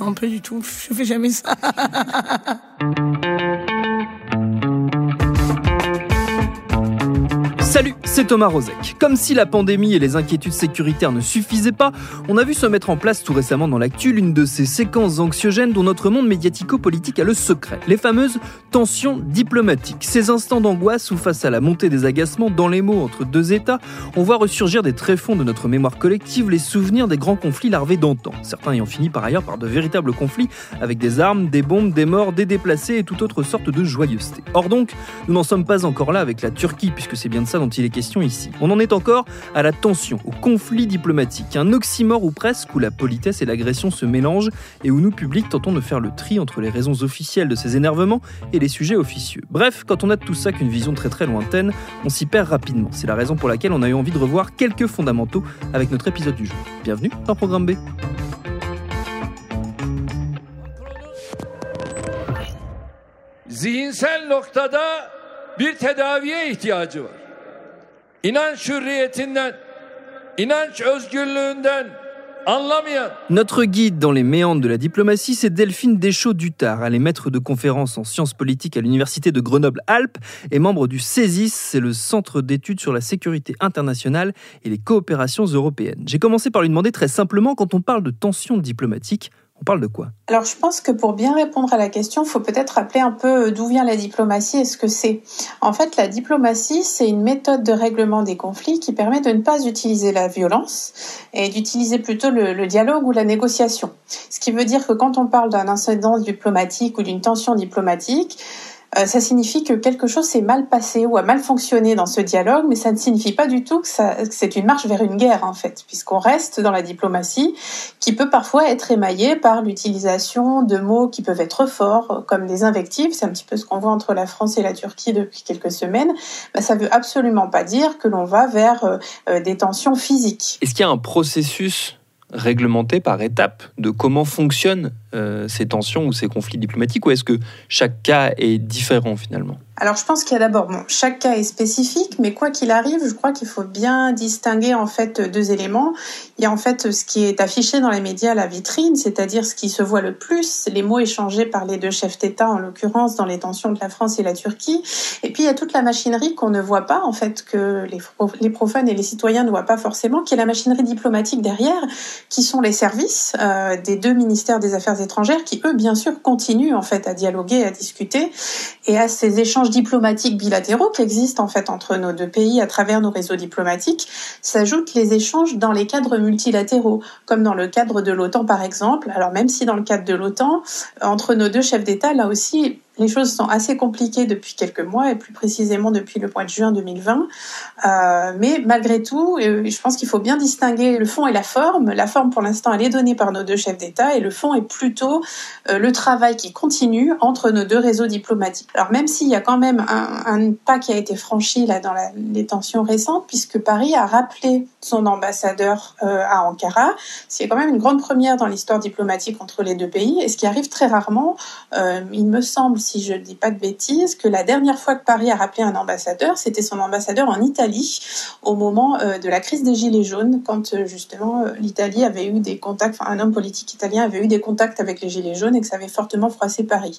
Non, pas du tout. Je fais jamais ça. Salut, c'est Thomas Rozek. Comme si la pandémie et les inquiétudes sécuritaires ne suffisaient pas, on a vu se mettre en place tout récemment dans l'actu l'une de ces séquences anxiogènes dont notre monde médiatico-politique a le secret, les fameuses tensions diplomatiques. Ces instants d'angoisse où face à la montée des agacements dans les mots entre deux États, on voit ressurgir des tréfonds de notre mémoire collective les souvenirs des grands conflits larvés d'antan, certains ayant fini par ailleurs par de véritables conflits avec des armes, des bombes, des morts, des déplacés et toute autre sorte de joyeuseté. Or donc, nous n'en sommes pas encore là avec la Turquie, puisque c'est bien de ça dont il est question ici. On en est encore à la tension, au conflit diplomatique, un oxymore ou presque où la politesse et l'agression se mélangent et où nous, publics, tentons de faire le tri entre les raisons officielles de ces énervements et les sujets officieux. Bref, quand on a de tout ça qu'une vision très très lointaine, on s'y perd rapidement. C'est la raison pour laquelle on a eu envie de revoir quelques fondamentaux avec notre épisode du jour. Bienvenue dans Programme B. Notre guide dans les méandres de la diplomatie, c'est Delphine Deschaux-Dutard. Elle est maître de conférences en sciences politiques à l'université de Grenoble-Alpes et membre du CESIS, c'est le Centre d'études sur la sécurité internationale et les coopérations européennes. J'ai commencé par lui demander très simplement, quand on parle de tensions diplomatiques, on parle de quoi? Alors, je pense que pour bien répondre à la question, il faut peut-être rappeler un peu d'où vient la diplomatie et ce que c'est. En fait, la diplomatie, c'est une méthode de règlement des conflits qui permet de ne pas utiliser la violence et d'utiliser plutôt le, le dialogue ou la négociation. Ce qui veut dire que quand on parle d'un incident diplomatique ou d'une tension diplomatique, ça signifie que quelque chose s'est mal passé ou a mal fonctionné dans ce dialogue, mais ça ne signifie pas du tout que, c'est une marche vers une guerre, en fait, puisqu'on reste dans la diplomatie qui peut parfois être émaillée par l'utilisation de mots qui peuvent être forts, euh, comme des invectives. C'est un petit peu ce qu'on voit entre la France et la Turquie depuis quelques semaines. Ben, ça veut absolument pas dire que l'on va vers euh, euh, des tensions physiques. Est-ce qu'il y a un processus réglementé par étapes de comment fonctionnent euh, ces tensions ou ces conflits diplomatiques ou est-ce que chaque cas est différent finalement? Alors je pense qu'il y a d'abord, bon, chaque cas est spécifique, mais quoi qu'il arrive, je crois qu'il faut bien distinguer en fait deux éléments. Il y a en fait ce qui est affiché dans les médias, la vitrine, c'est-à-dire ce qui se voit le plus, les mots échangés par les deux chefs d'État, en l'occurrence dans les tensions de la France et la Turquie. Et puis il y a toute la machinerie qu'on ne voit pas, en fait, que les profanes et les citoyens ne voient pas forcément, qui est la machinerie diplomatique derrière, qui sont les services euh, des deux ministères des Affaires étrangères, qui eux, bien sûr, continuent en fait à dialoguer, à discuter et à ces échanges diplomatiques bilatéraux qui existent en fait entre nos deux pays à travers nos réseaux diplomatiques, s'ajoutent les échanges dans les cadres multilatéraux, comme dans le cadre de l'OTAN par exemple. Alors même si dans le cadre de l'OTAN, entre nos deux chefs d'État, là aussi, les choses sont assez compliquées depuis quelques mois et plus précisément depuis le mois de juin 2020. Euh, mais malgré tout, euh, je pense qu'il faut bien distinguer le fond et la forme. La forme, pour l'instant, elle est donnée par nos deux chefs d'État et le fond est plutôt euh, le travail qui continue entre nos deux réseaux diplomatiques. Alors même s'il y a quand même un, pas qui a été franchi là dans la- les tensions récentes, puisque Paris a rappelé son ambassadeur à Ankara, c'est quand même une grande première dans l'histoire diplomatique entre les deux pays, et ce qui arrive très rarement. Il me semble, si je ne dis pas de bêtises, que la dernière fois que Paris a rappelé un ambassadeur, c'était son ambassadeur en Italie au moment euh, de la crise des Gilets jaunes, quand euh, justement euh, l'Italie avait eu des contacts, enfin un homme politique italien avait eu des contacts avec les Gilets jaunes et que ça avait fortement froissé Paris.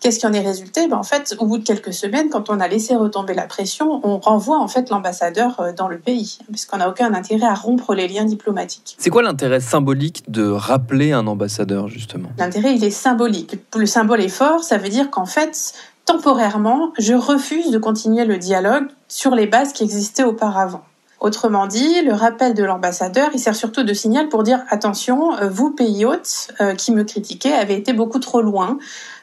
Qu'est-ce qui en est résulté? Ben, En fait, au bout de quelques semaines, quand on a laissé retomber la pression, on renvoie en fait l'ambassadeur dans le pays, puisqu'on n'a aucun intérêt à rompre les liens diplomatiques. C'est quoi l'intérêt symbolique de rappeler un ambassadeur justement? L'intérêt, il est symbolique. Le symbole est fort, ça veut dire qu'en fait, temporairement, je refuse de continuer le dialogue sur les bases qui existaient auparavant. Autrement dit, le rappel de l'ambassadeur, il sert surtout de signal pour dire attention, euh, vous, pays hôtes, euh, qui me critiquez, avez été beaucoup trop loin.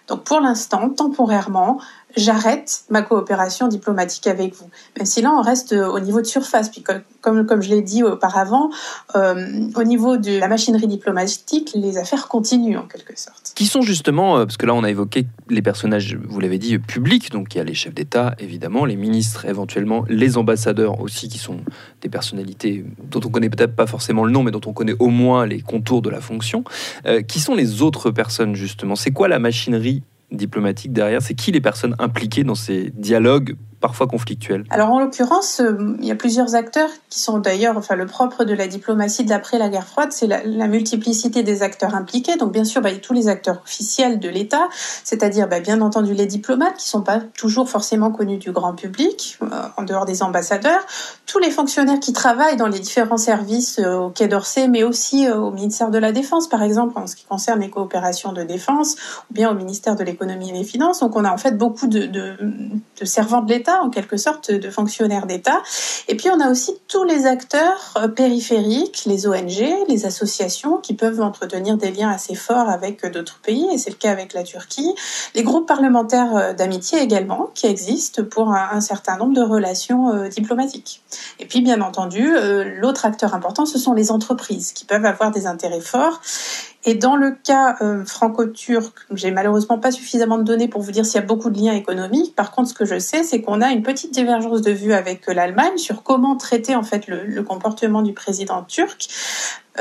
Donc pour l'instant, temporairement, j'arrête ma coopération diplomatique avec vous. Même si là, on reste au niveau de surface. Puis comme, comme, je l'ai dit auparavant, euh, au niveau de la machinerie diplomatique, les affaires continuent en quelque sorte. Qui sont justement, euh, parce que là, on a évoqué les personnages, vous l'avez dit, publics. Donc il y a les chefs d'État, évidemment, les ministres, éventuellement, les ambassadeurs aussi, qui sont des personnalités dont on connaît peut-être pas forcément le nom, mais dont on connaît au moins les contours de la fonction. Euh, qui sont les autres personnes, justement? C'est quoi la machinerie diplomatique derrière C'est qui les personnes impliquées dans ces dialogues parfois conflictuels Alors en l'occurrence, euh, il y a plusieurs acteurs qui sont d'ailleurs, enfin le propre de la diplomatie d'après la guerre froide, c'est la, multiplicité des acteurs impliqués. Donc bien sûr, bah, il y a tous les acteurs officiels de l'État, c'est-à-dire bah, bien entendu les diplomates qui sont pas toujours forcément connus du grand public, euh, en dehors des ambassadeurs, tous les fonctionnaires qui travaillent dans les différents services euh, au Quai d'Orsay, mais aussi au ministère de la Défense, par exemple, en ce qui concerne les coopérations de défense, ou bien au ministère de l'économie et des finances. Donc on a en fait beaucoup de, de, de servants de l'État en quelque sorte, de fonctionnaires d'État. Et puis on a aussi tous les acteurs euh, périphériques, les ONG, les associations qui peuvent entretenir des liens assez forts avec euh, d'autres pays, et c'est le cas avec la Turquie. Les groupes parlementaires euh, d'amitié également, qui existent pour un, certain nombre de relations diplomatiques. Et puis bien entendu, l'autre acteur important, ce sont les entreprises qui peuvent avoir des intérêts forts et dans le cas euh, franco-turc, j'ai malheureusement pas suffisamment de données pour vous dire s'il y a beaucoup de liens économiques. Par contre, ce que je sais, c'est qu'on a une petite divergence de vue avec euh, l'Allemagne sur comment traiter en fait le, comportement du président turc.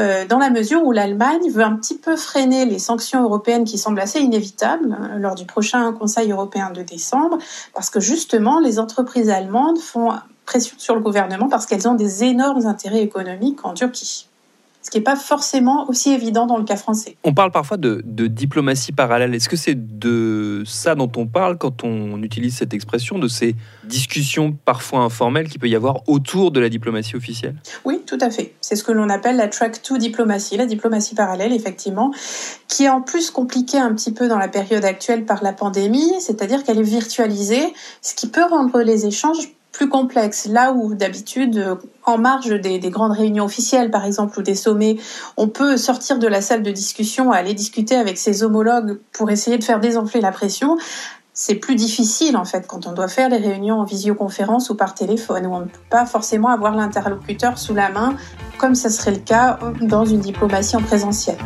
Euh, dans la mesure où l'Allemagne veut un petit peu freiner les sanctions européennes qui semblent assez inévitables hein, lors du prochain Conseil européen de décembre, parce que justement les entreprises allemandes font pression sur le gouvernement parce qu'elles ont des énormes intérêts économiques en Turquie ce qui n'est pas forcément aussi évident dans le cas français. On parle parfois de, diplomatie parallèle. Est-ce que c'est de ça dont on parle quand on utilise cette expression, de ces discussions parfois informelles qu'il peut y avoir autour de la diplomatie officielle? Oui, tout à fait. C'est ce que l'on appelle la track 2 diplomatie, la diplomatie parallèle, effectivement, qui est en plus compliquée un petit peu dans la période actuelle par la pandémie, c'est-à-dire qu'elle est virtualisée, ce qui peut rendre les échanges plus complexe. Là où d'habitude, en marge des, grandes réunions officielles, par exemple, ou des sommets, on peut sortir de la salle de discussion, aller discuter avec ses homologues pour essayer de faire désenfler la pression. C'est plus difficile en fait quand on doit faire les réunions en visioconférence ou par téléphone, où on ne peut pas forcément avoir l'interlocuteur sous la main, comme ça serait le cas dans une diplomatie en présentiel.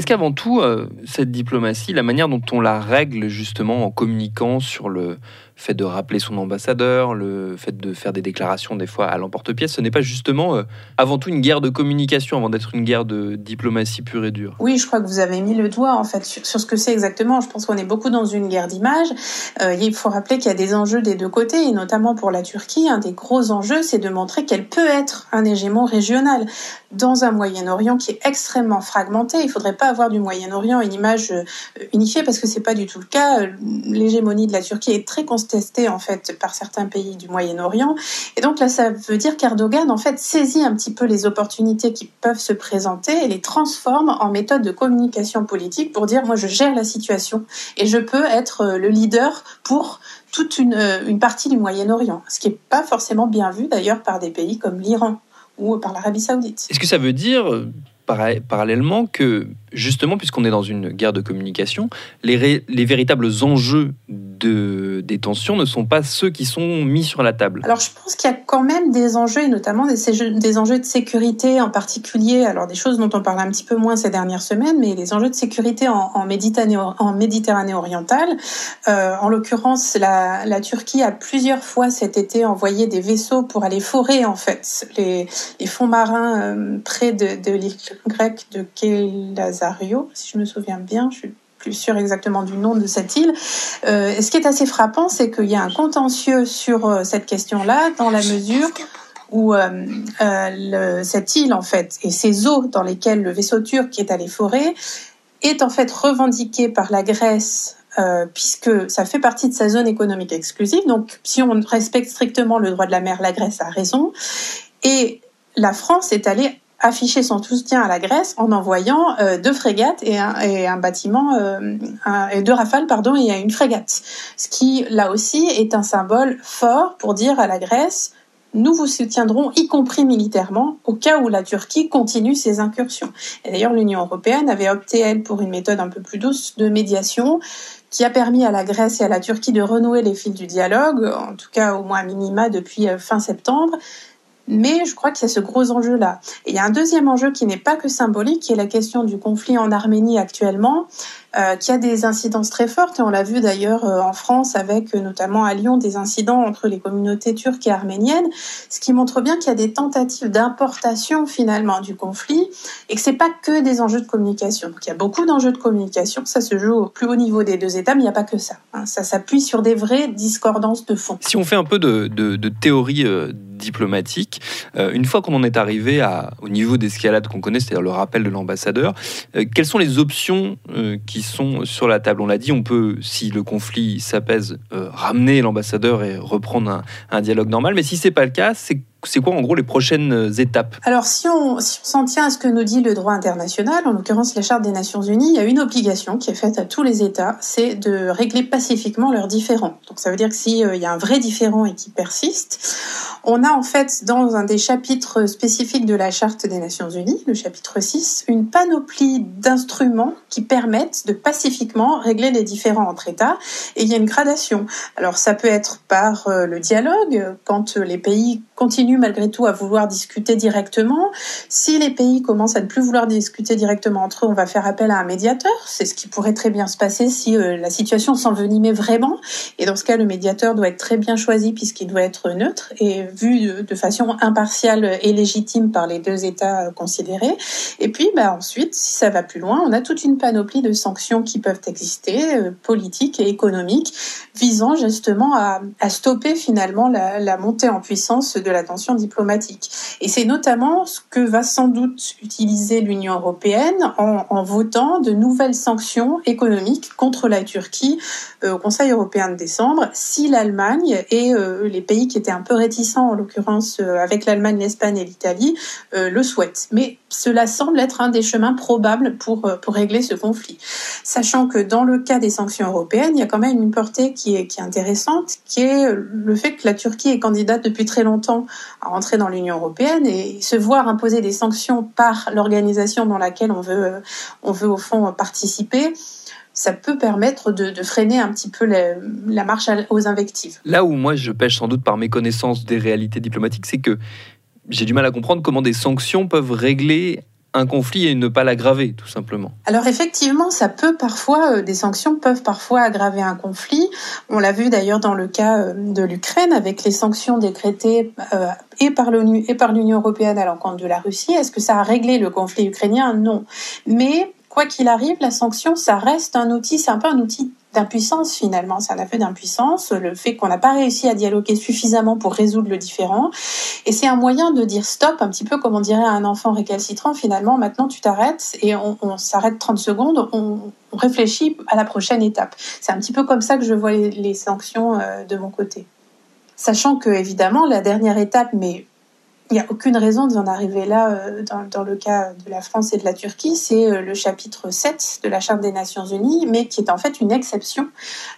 Est-ce qu'avant tout, euh, cette diplomatie, la manière dont on la règle justement en communiquant sur le fait de rappeler son ambassadeur, le fait de faire des déclarations des fois à l'emporte-pièce, ce n'est pas justement euh, avant tout une guerre de communication avant d'être une guerre de diplomatie pure et dure Oui, je crois que vous avez mis le doigt en fait sur, ce que c'est exactement. Je pense qu'on est beaucoup dans une guerre d'image. Euh, il faut rappeler qu'il y a des enjeux des deux côtés et notamment pour la Turquie, un des gros enjeux, c'est de montrer qu'elle peut être un hégémon régional dans un Moyen-Orient qui est extrêmement fragmenté. Il faudrait pas avoir du Moyen-Orient une image euh, unifiée parce que c'est pas du tout le cas. L'hégémonie de la Turquie est très contestée en fait par certains pays du Moyen-Orient. Et donc là, ça veut dire qu'Erdogan en fait saisit un petit peu les opportunités qui peuvent se présenter et les transforme en méthode de communication politique pour dire moi je gère la situation et je peux être euh, le leader pour toute une, euh, une partie du Moyen-Orient, ce qui n'est pas forcément bien vu d'ailleurs par des pays comme l'Iran ou par l'Arabie saoudite. Est-ce que ça veut dire parallèlement que, justement, puisqu'on est dans une guerre de communication, les, les véritables enjeux de, des tensions ne sont pas ceux qui sont mis sur la table Alors, je pense qu'il y a quand même des enjeux, notamment des, enjeux de sécurité en particulier, alors des choses dont on parle un petit peu moins ces dernières semaines, mais les enjeux de sécurité en, Méditerranée, en Méditerranée orientale. Euh, en l'occurrence, la, Turquie a plusieurs fois cet été envoyé des vaisseaux pour aller forer, en fait, les, fonds marins euh, près de, l'île grecque de Kelazario, si je me souviens bien. Je suis plus sûre exactement du nom de cette île. Euh, ce qui est assez frappant, c'est qu'il y a un contentieux sur euh, cette question-là, dans la mesure où euh, cette île, en fait, et ces eaux dans lesquelles le vaisseau turc est allé forer, est en fait revendiquée par la Grèce puisque ça fait partie de sa zone économique exclusive. Donc, si on respecte strictement le droit de la mer, la Grèce a raison. Et la France est allée afficher son soutien à la Grèce en envoyant euh, deux frégates et un, bâtiment, euh, et deux rafales, pardon, et une frégate. Ce qui, là aussi, est un symbole fort pour dire à la Grèce, nous vous soutiendrons, y compris militairement, au cas où la Turquie continue ses incursions. Et d'ailleurs, l'Union européenne avait opté, elle, pour une méthode un peu plus douce de médiation qui a permis à la Grèce et à la Turquie de renouer les fils du dialogue, en tout cas au moins minima depuis euh, fin septembre. Mais je crois qu'il y a ce gros enjeu-là. Et il y a un deuxième enjeu qui n'est pas que symbolique, qui est la question du conflit en Arménie actuellement, euh, qui a des incidences très fortes. Et on l'a vu d'ailleurs euh, en France avec euh, notamment à Lyon des incidents entre les communautés turques et arméniennes, ce qui montre bien qu'il y a des tentatives d'importation finalement du conflit et que c'est pas que des enjeux de communication. Donc il y a beaucoup d'enjeux de communication, ça se joue au plus haut niveau des deux États, mais il n'y a pas que ça. Hein. Ça s'appuie sur des vraies discordances de fond. Si on fait un peu de, théorie diplomatique. Une fois qu'on en est arrivé au niveau d'escalade qu'on connaît, c'est-à-dire le rappel de l'ambassadeur, quelles sont les options euh, qui sont sur la table On l'a dit, on peut, si le conflit s'apaise, ramener l'ambassadeur et reprendre un, un, dialogue normal. Mais si c'est pas le cas, c'est c'est quoi en gros les prochaines euh, étapes? Alors si on s'en tient à ce que nous dit le droit international, en l'occurrence la Charte des Nations Unies, il y a une obligation qui est faite à tous les États, c'est de régler pacifiquement leurs différends. Donc ça veut dire que s'il euh, y a un vrai différend et qui persiste, on a en fait dans un des chapitres spécifiques de la Charte des Nations Unies, le chapitre 6, une panoplie d'instruments qui permettent de pacifiquement régler les différends entre États et il y a une gradation. Alors ça peut être par euh, le dialogue, quand les pays continuent malgré tout à vouloir discuter directement. Si les pays commencent à ne plus vouloir discuter directement entre eux, on va faire appel à un médiateur. C'est ce qui pourrait très bien se passer si euh, la situation s'envenimait vraiment. Et dans ce cas, le médiateur doit être très bien choisi puisqu'il doit être neutre et vu de façon impartiale et légitime par les deux États euh, considérés. Et puis, bah, ensuite, si ça va plus loin, on a toute une panoplie de sanctions qui peuvent exister, euh, politiques et économiques, visant justement à, stopper finalement la montée en puissance de la tension diplomatique. Et c'est notamment ce que va sans doute utiliser l'Union européenne en, votant de nouvelles sanctions économiques contre la Turquie euh, au Conseil européen de décembre, si l'Allemagne et euh, les pays qui étaient un peu réticents, en l'occurrence euh, avec l'Allemagne, l'Espagne et l'Italie, le souhaitent. Mais cela semble être un des chemins probables pour, euh, pour régler ce conflit. Sachant que dans le cas des sanctions européennes, il y a quand même une portée qui est, qui est intéressante, qui est le fait que la Turquie est candidate depuis très longtemps à rentrer dans l'Union européenne et se voir imposer des sanctions par l'organisation dans laquelle on veut, euh, on veut au fond participer ça peut permettre de, freiner un petit peu la, la marche aux invectives. Là où moi je pêche sans doute par méconnaissance des réalités diplomatiques, c'est que j'ai du mal à comprendre comment des sanctions peuvent régler un conflit et ne pas l'aggraver, tout simplement. Alors effectivement, ça peut parfois, euh, des sanctions peuvent parfois aggraver un conflit. On l'a vu d'ailleurs dans le cas euh, de l'Ukraine avec les sanctions décrétées euh, et par l'ONU et par l'Union européenne à l'encontre de la Russie. Est-ce que ça a réglé le conflit ukrainien? Non. Mais quoi qu'il arrive, la sanction, ça reste un outil, c'est un peu un outil d'impuissance finalement, c'est un aveu d'impuissance, le fait qu'on n'a pas réussi à dialoguer suffisamment pour résoudre le différent. Et c'est un moyen de dire stop, un petit peu comme on dirait à un enfant récalcitrant, finalement, maintenant tu t'arrêtes et on, s'arrête 30 secondes, on, réfléchit à la prochaine étape. C'est un petit peu comme ça que je vois les, les sanctions euh, de mon côté. Sachant que, évidemment, la dernière étape, mais il n'y a aucune raison d'en arriver là euh, dans, le cas de la France et de la Turquie. C'est euh, le chapitre 7 de la Charte des Nations Unies, mais qui est en fait une exception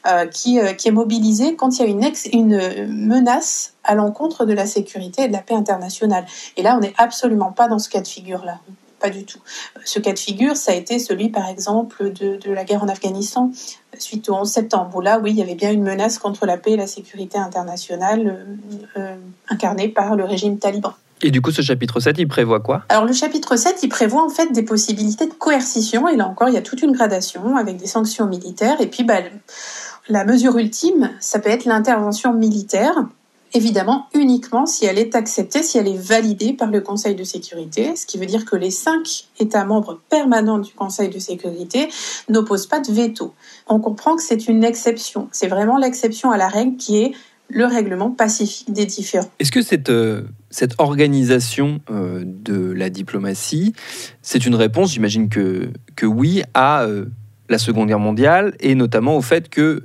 euh, qui, est mobilisée quand il y a une, menace à l'encontre de la sécurité et de la paix internationale. Et là, on n'est absolument pas dans ce cas de figure-là. Pas du tout. Ce cas de figure, ça a été celui, par exemple, de, la guerre en Afghanistan suite au 11 septembre, où là, oui, il y avait bien une menace contre la paix et la sécurité internationale incarnée par le régime taliban. Et du coup, ce chapitre 7, il prévoit quoi? Alors, le chapitre 7, il prévoit en fait des possibilités de coercition. Et là encore, il y a toute une gradation avec des sanctions militaires. Et puis, bah, la mesure ultime, ça peut être l'intervention militaire évidemment uniquement si elle est acceptée, si elle est validée par le Conseil de sécurité, ce qui veut dire que les cinq États membres permanents du Conseil de sécurité n'opposent pas de veto. On comprend que c'est une exception, c'est vraiment l'exception à la règle qui est le règlement pacifique des différends. Est-ce que cette, euh, cette organisation euh, de la diplomatie, c'est une réponse, j'imagine que, que oui, à euh, la Seconde Guerre mondiale et notamment au fait que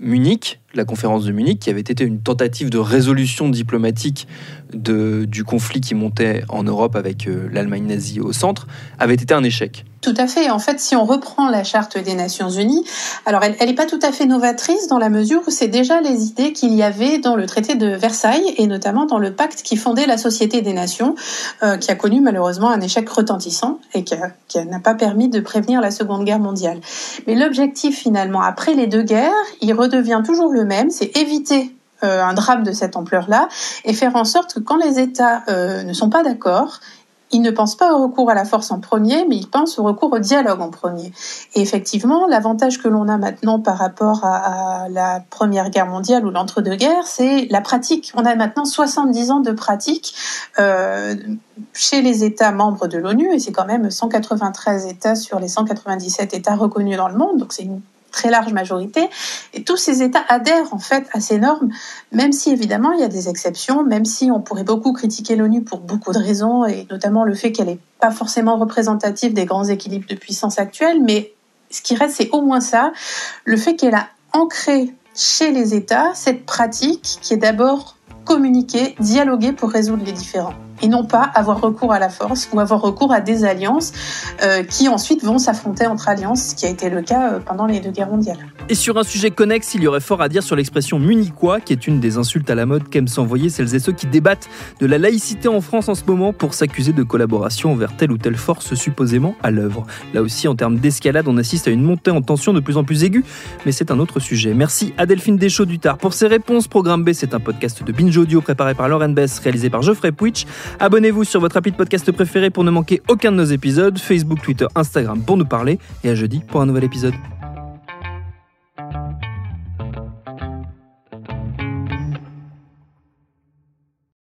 Munich, la conférence de Munich, qui avait été une tentative de résolution diplomatique du conflit qui montait en Europe avec l'Allemagne nazie au centre, avait été un échec. Tout à fait. En fait, si on reprend la charte des Nations Unies, alors elle n'est pas tout à fait novatrice dans la mesure où c'est déjà les idées qu'il y avait dans le traité de Versailles et notamment dans le pacte qui fondait la Société des Nations, euh, qui a connu malheureusement un échec retentissant et qui, n'a pas permis de prévenir la Seconde Guerre mondiale. Mais l'objectif finalement, après les deux guerres, il redevient toujours le même, c'est éviter euh, un drame de cette ampleur-là et faire en sorte que quand les États euh, ne sont pas d'accord, ils ne pensent pas au recours à la force en premier, mais ils pensent au recours au dialogue en premier. Et effectivement, l'avantage que l'on a maintenant par rapport à, la Première Guerre mondiale ou l'entre-deux-guerres, c'est la pratique. On a maintenant 70 ans de pratique euh, chez les États membres de l'ONU, et c'est quand même 193 États sur les 197 États reconnus dans le monde, donc c'est très large majorité. Et tous ces États adhèrent en fait à ces normes, même si évidemment il y a des exceptions, même si on pourrait beaucoup critiquer l'ONU pour beaucoup de raisons, et notamment le fait qu'elle n'est pas forcément représentative des grands équilibres de puissance actuels. Mais ce qui reste, c'est au moins ça, le fait qu'elle a ancré chez les États cette pratique qui est d'abord communiquer, dialoguer pour résoudre les différends et non pas avoir recours à la force ou avoir recours à des alliances euh, qui ensuite vont s'affronter entre alliances, ce qui a été le cas euh, pendant les deux guerres mondiales. Et sur un sujet connexe, il y aurait fort à dire sur l'expression munichois, qui est une des insultes à la mode qu'aiment s'envoyer celles et ceux qui débattent de la laïcité en France en ce moment pour s'accuser de collaboration envers telle ou telle force supposément à l'œuvre. Là aussi, en termes d'escalade, on assiste à une montée en tension de plus en plus aiguë, mais c'est un autre sujet. Merci à Delphine Deschaux du Tard pour ses réponses. Programme B, c'est un podcast de Binge Audio préparé par Lauren Bess, réalisé par Geoffrey Pouich. Abonnez-vous sur votre appli de podcast préféré pour ne manquer aucun de nos épisodes, Facebook, Twitter, Instagram pour nous parler, et à jeudi pour un nouvel épisode.